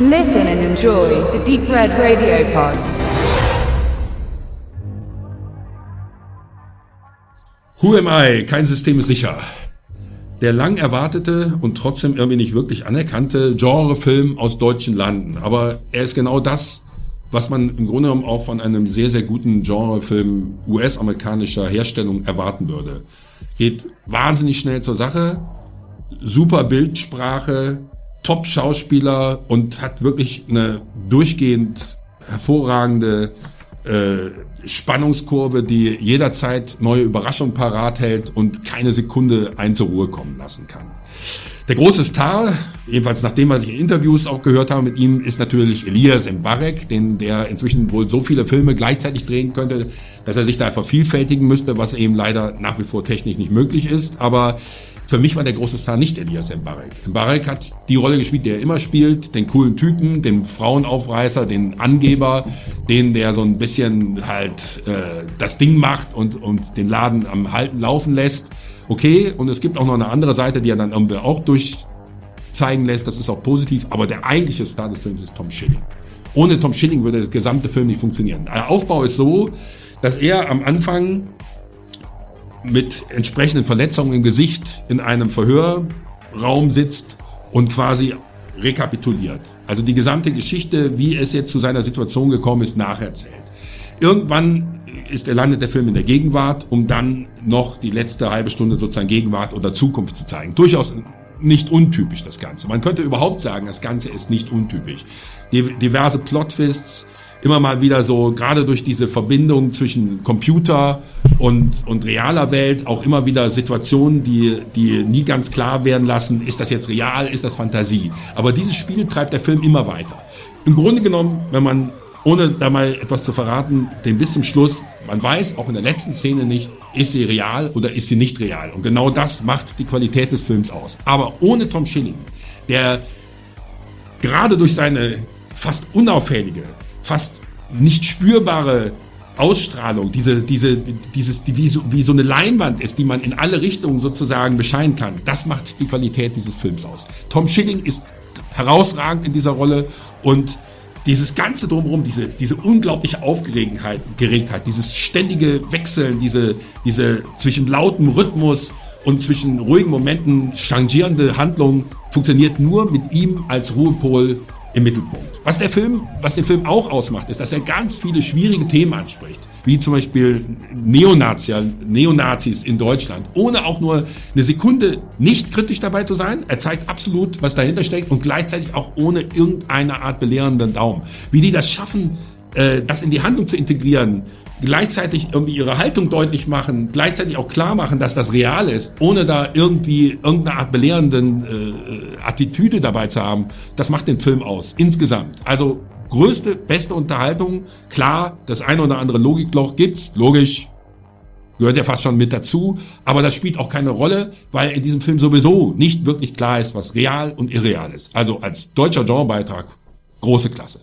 Listen and enjoy the Deep Red Radio Pod. Who am I? Kein System ist sicher. Der lang erwartete und trotzdem irgendwie nicht wirklich anerkannte Genrefilm aus deutschen Landen. Aber er ist genau das, was man im Grunde genommen auch von einem sehr, sehr guten Genrefilm US-amerikanischer Herstellung erwarten würde. Geht wahnsinnig schnell zur Sache, super Bildsprache, Top-Schauspieler und hat wirklich eine durchgehend hervorragende äh, Spannungskurve, die jederzeit neue Überraschungen parat hält und keine Sekunde ein zur Ruhe kommen lassen kann. Der große Star, jedenfalls nachdem was ich in Interviews auch gehört habe mit ihm, ist natürlich Elias Mbarek, den der inzwischen wohl so viele Filme gleichzeitig drehen könnte, dass er sich da vervielfältigen müsste, was eben leider nach wie vor technisch nicht möglich ist. Aber für mich war der große Star nicht Elias Mbarek. Mbarek hat die Rolle gespielt, die er immer spielt, den coolen Typen, den Frauenaufreißer, den Angeber, den, der so ein bisschen halt äh, das Ding macht und, und den Laden am Halten laufen lässt. Okay, und es gibt auch noch eine andere Seite, die er dann irgendwie auch durchzeigen lässt, das ist auch positiv, aber der eigentliche Star des Films ist Tom Schilling. Ohne Tom Schilling würde der gesamte Film nicht funktionieren. Der Aufbau ist so, dass er am Anfang mit entsprechenden Verletzungen im Gesicht in einem Verhörraum sitzt und quasi rekapituliert. Also die gesamte Geschichte, wie es jetzt zu seiner Situation gekommen ist, nacherzählt. Irgendwann ist er landet der Film in der Gegenwart, um dann noch die letzte halbe Stunde sozusagen Gegenwart oder Zukunft zu zeigen. Durchaus nicht untypisch das Ganze. Man könnte überhaupt sagen, das Ganze ist nicht untypisch. Diverse Plot-Twists, immer mal wieder so, gerade durch diese Verbindung zwischen Computer und, und realer Welt, auch immer wieder Situationen, die, die nie ganz klar werden lassen, ist das jetzt real, ist das Fantasie. Aber dieses Spiel treibt der Film immer weiter. Im Grunde genommen, wenn man, ohne da mal etwas zu verraten, den bis zum Schluss, man weiß auch in der letzten Szene nicht, ist sie real oder ist sie nicht real. Und genau das macht die Qualität des Films aus. Aber ohne Tom Schilling, der gerade durch seine fast unauffällige, fast nicht spürbare Ausstrahlung, diese, diese, dieses, die, wie, so, wie so eine Leinwand ist, die man in alle Richtungen sozusagen bescheinen kann, das macht die Qualität dieses Films aus. Tom Schilling ist herausragend in dieser Rolle und dieses ganze drumherum, diese, diese unglaubliche Aufgeregtheit, Geregtheit, dieses ständige Wechseln, diese, diese zwischen lautem Rhythmus und zwischen ruhigen Momenten changierende Handlung funktioniert nur mit ihm als Ruhepol im Mittelpunkt. Was der Film, was den Film auch ausmacht, ist, dass er ganz viele schwierige Themen anspricht, wie zum Beispiel Neonazi, Neonazis in Deutschland, ohne auch nur eine Sekunde nicht kritisch dabei zu sein. Er zeigt absolut, was dahinter steckt und gleichzeitig auch ohne irgendeine Art belehrenden Daumen. Wie die das schaffen, äh, das in die Handlung zu integrieren, gleichzeitig irgendwie ihre Haltung deutlich machen, gleichzeitig auch klar machen, dass das real ist, ohne da irgendwie irgendeine Art belehrenden äh, Attitüde dabei zu haben, das macht den Film aus, insgesamt. Also größte, beste Unterhaltung, klar, das eine oder andere Logikloch gibt's, logisch, gehört ja fast schon mit dazu, aber das spielt auch keine Rolle, weil in diesem Film sowieso nicht wirklich klar ist, was real und irreal ist. Also als deutscher Genrebeitrag, große Klasse.